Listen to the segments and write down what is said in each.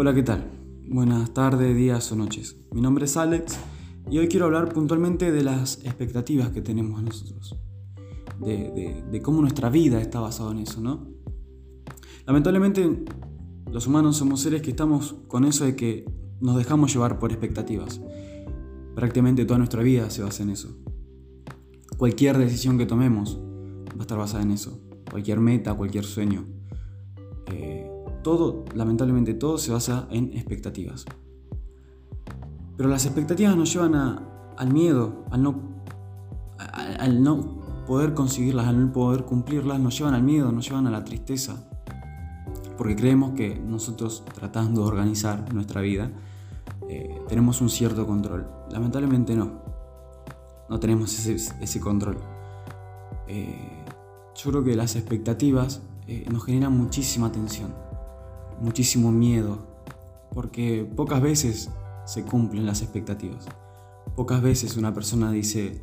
Hola, ¿qué tal? Buenas tardes, días o noches. Mi nombre es Alex y hoy quiero hablar puntualmente de las expectativas que tenemos nosotros, de, cómo nuestra vida está basada en eso, ¿no? Lamentablemente, los humanos somos seres que estamos con eso de que nos dejamos llevar por expectativas. Prácticamente toda nuestra vida se basa en eso. Cualquier decisión que tomemos va a estar basada en eso. Cualquier meta, cualquier sueño. Todo, lamentablemente todo se basa en expectativas. Pero las expectativas nos llevan al miedo, al no, al no poder conseguirlas, al no poder cumplirlas, nos llevan al miedo, nos llevan a la tristeza. Porque creemos que nosotros tratando de organizar nuestra vida, eh, tenemos un cierto control. Lamentablemente no. No tenemos ese, control. Eh, yo creo que las expectativas eh, nos generan muchísima tensión muchísimo miedo, porque pocas veces se cumplen las expectativas. Pocas veces una persona dice,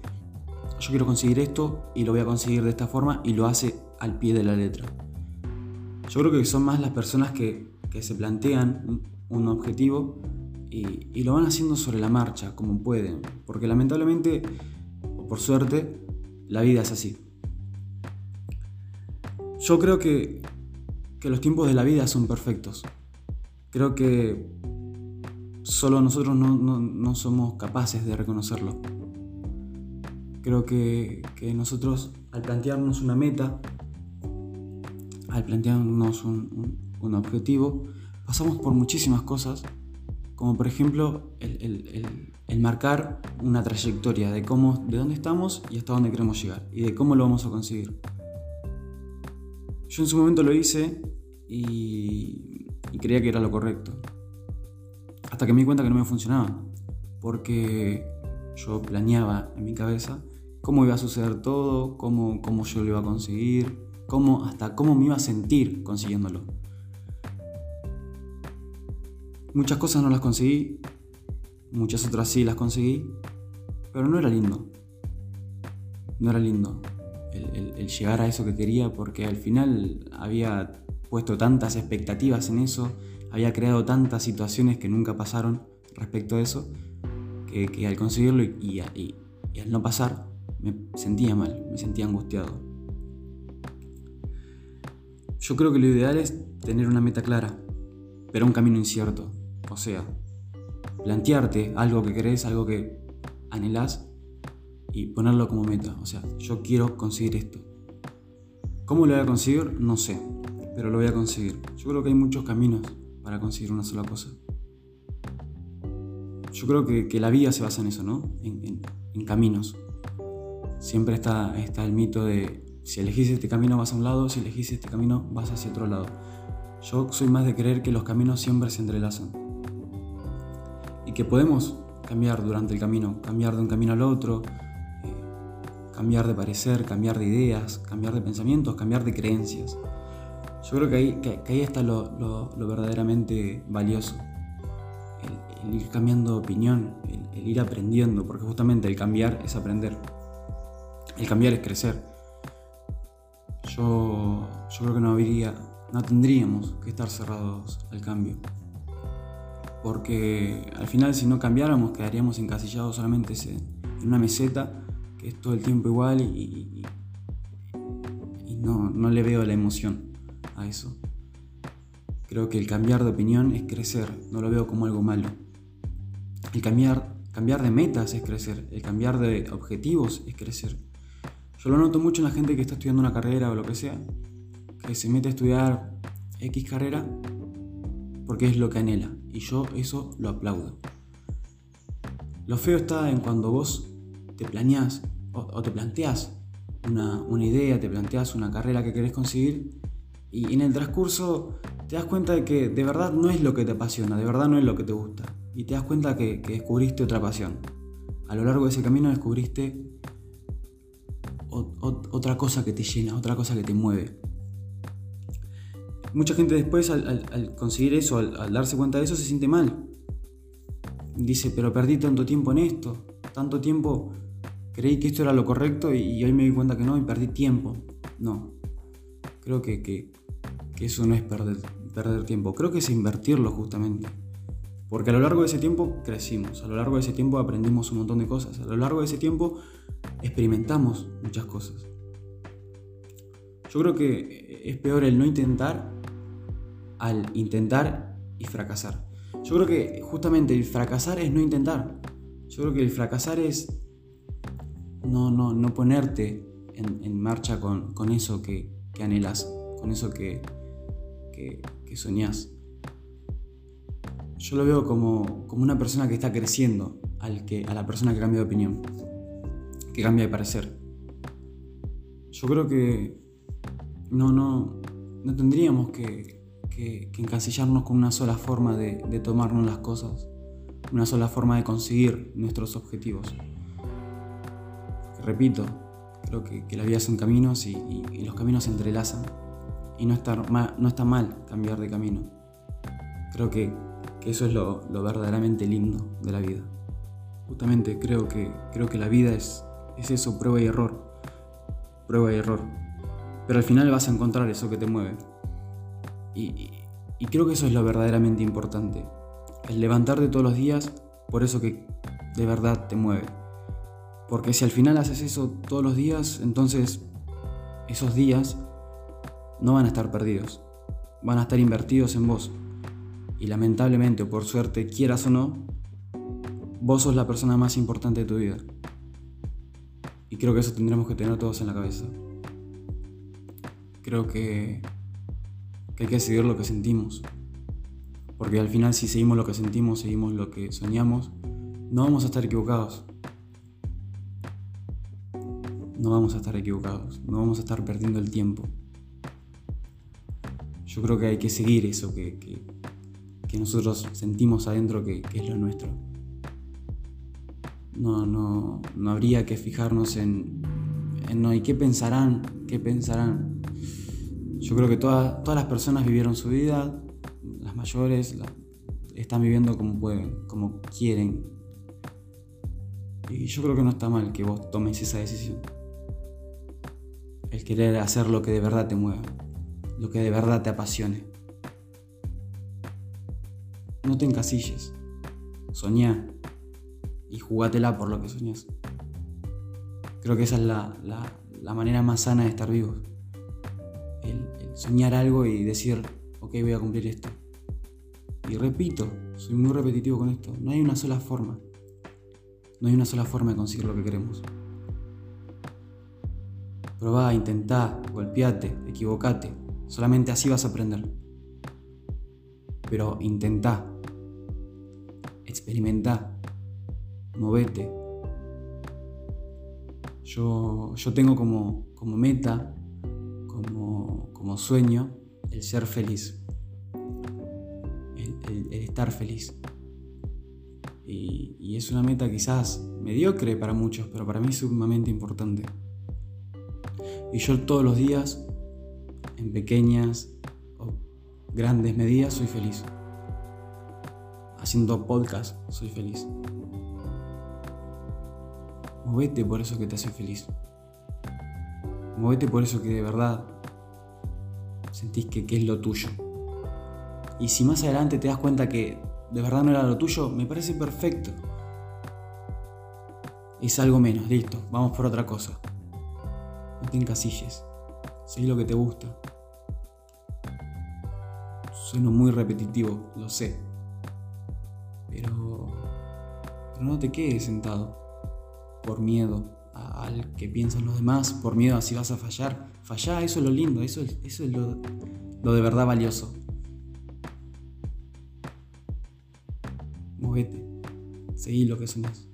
yo quiero conseguir esto y lo voy a conseguir de esta forma y lo hace al pie de la letra. Yo creo que son más las personas que, se plantean un, objetivo y, y, lo van haciendo sobre la marcha, como pueden, porque lamentablemente, o por suerte, la vida es así. Yo creo que que los tiempos de la vida son perfectos. Creo que solo nosotros no, somos capaces de reconocerlo. Creo que, nosotros al plantearnos una meta, al plantearnos un, objetivo, pasamos por muchísimas cosas, como por ejemplo el, marcar una trayectoria de, cómo, de dónde estamos y hasta dónde queremos llegar y de cómo lo vamos a conseguir. Yo en su momento lo hice y, creía que era lo correcto. Hasta que me di cuenta que no me funcionaba. Porque yo planeaba en mi cabeza cómo iba a suceder todo, cómo, cómo yo lo iba a conseguir, cómo, hasta cómo me iba a sentir consiguiéndolo. Muchas cosas no las conseguí, muchas otras sí las conseguí, pero no era lindo. No era lindo el, llegar a eso que quería porque al final había puesto tantas expectativas en eso, había creado tantas situaciones que nunca pasaron respecto a eso, que, al conseguirlo y, al no pasar me sentía mal, me sentía angustiado. Yo creo que lo ideal es tener una meta clara, pero un camino incierto. O sea, plantearte algo que querés, algo que anhelás y ponerlo como meta. O sea, yo quiero conseguir esto. ¿Cómo lo voy a conseguir? No sé, pero lo voy a conseguir. Yo creo que hay muchos caminos para conseguir una sola cosa. Yo creo que, la vida se basa en eso, ¿no? En, caminos. Siempre está, está el mito de si elegís este camino vas a un lado, si elegís este camino vas hacia otro lado. Yo soy más de creer que los caminos siempre se entrelazan. Y que podemos cambiar durante el camino, cambiar de un camino al otro, cambiar de parecer, cambiar de ideas, cambiar de pensamientos, cambiar de creencias. Yo creo que ahí, que, ahí está lo, verdaderamente valioso. El, ir cambiando de opinión, el, ir aprendiendo, porque justamente el cambiar es aprender. El cambiar es crecer. Yo, yo creo que no habría, no tendríamos que estar cerrados al cambio. Porque al final si no cambiáramos quedaríamos encasillados solamente en una meseta es todo el tiempo igual y, no, no le veo la emoción a eso. Creo que el cambiar de opinión es crecer, no lo veo como algo malo. El cambiar, cambiar de metas es crecer, el cambiar de objetivos es crecer. Yo lo noto mucho en la gente que está estudiando una carrera o lo que sea, que se mete a estudiar X carrera porque es lo que anhela. Y yo eso lo aplaudo. Lo feo está en cuando vos te planeás o, te planteas una, idea, te planteas una carrera que querés conseguir y en el transcurso te das cuenta de que de verdad no es lo que te apasiona, de verdad no es lo que te gusta. Y te das cuenta que, descubriste otra pasión. A lo largo de ese camino descubriste otra cosa que te llena, otra cosa que te mueve. Mucha gente después al, conseguir eso, al, darse cuenta de eso, se siente mal. Dice, pero perdí tanto tiempo en esto, tanto tiempo creí que esto era lo correcto y, hoy me di cuenta que no y perdí tiempo. No, creo que, eso no es perder, perder tiempo, creo que es invertirlo justamente. Porque a lo largo de ese tiempo crecimos, a lo largo de ese tiempo aprendimos un montón de cosas, a lo largo de ese tiempo experimentamos muchas cosas. Yo creo que es peor el no intentar al intentar y fracasar. Yo creo que justamente el fracasar es no intentar. Yo creo que el fracasar es no, no, no ponerte en, marcha con, eso que, anhelas, con eso que, que, que soñás. Yo lo veo como, como, una persona que está creciendo al que, a la persona que cambia de opinión, que cambia de parecer. Yo creo que no, no, no tendríamos que, que, encasillarnos con una sola forma de, de, tomarnos las cosas, una sola forma de conseguir nuestros objetivos. Repito, creo que, la vida son caminos y, los caminos se entrelazan. Y no está, mal, no está mal cambiar de camino. Creo que, eso es lo, verdaderamente lindo de la vida. Justamente creo que, creo que la vida es, es eso, prueba y error. Prueba y error. Pero al final vas a encontrar eso que te mueve. Y, creo que eso es lo verdaderamente importante. El levantarte todos los días por eso que de verdad te mueve. Porque si al final haces eso todos los días, entonces esos días no van a estar perdidos. Van a estar invertidos en vos. Y lamentablemente o por suerte, quieras o no, vos sos la persona más importante de tu vida. Y creo que eso tendremos que tener todos en la cabeza. Creo que que hay que seguir lo que sentimos. Porque al final si seguimos lo que sentimos, seguimos lo que soñamos, no vamos a estar equivocados. No vamos a estar equivocados, no vamos a estar perdiendo el tiempo. Yo creo que hay que seguir eso que, que, nosotros sentimos adentro que, es lo nuestro. No, no, no habría que fijarnos en, en no, ¿y qué pensarán? ¿Qué pensarán? Yo creo que todas, todas las personas vivieron su vida, las mayores están viviendo como pueden, como quieren. Y yo creo que no está mal que vos tomes esa decisión. El querer hacer lo que de verdad te mueva, lo que de verdad te apasione. No te encasilles, soñá y jugátela por lo que soñás. Creo que esa es la, la manera más sana de estar vivos soñar algo y decir, ok, voy a cumplir esto. Y repito, soy muy repetitivo con esto, no hay una sola forma. No hay una sola forma de conseguir lo que queremos. Probá, intentá, golpeate, equivocate. Solamente así vas a aprender. Pero intentá, experimenta, movete. Yo, yo tengo como, como meta como, sueño el ser feliz, el, estar feliz. Y, es una meta quizás mediocre para muchos, pero para mí es sumamente importante. Y yo todos los días, en pequeñas o grandes medidas, soy feliz. Haciendo podcast, soy feliz. Movete por eso que te hace feliz. Movete por eso que de verdad sentís que, es lo tuyo. Y si más adelante te das cuenta que de verdad no era lo tuyo, me parece perfecto. Es algo menos, listo, vamos por otra cosa. Te encasilles, lo que te gusta. Sueno muy repetitivo, lo sé. Pero, pero no te quedes sentado por miedo al que piensan los demás, por miedo a si vas a fallar. Fallá, eso es lo lindo, eso, eso es lo, lo de verdad valioso. Movete, seguí lo que soñás.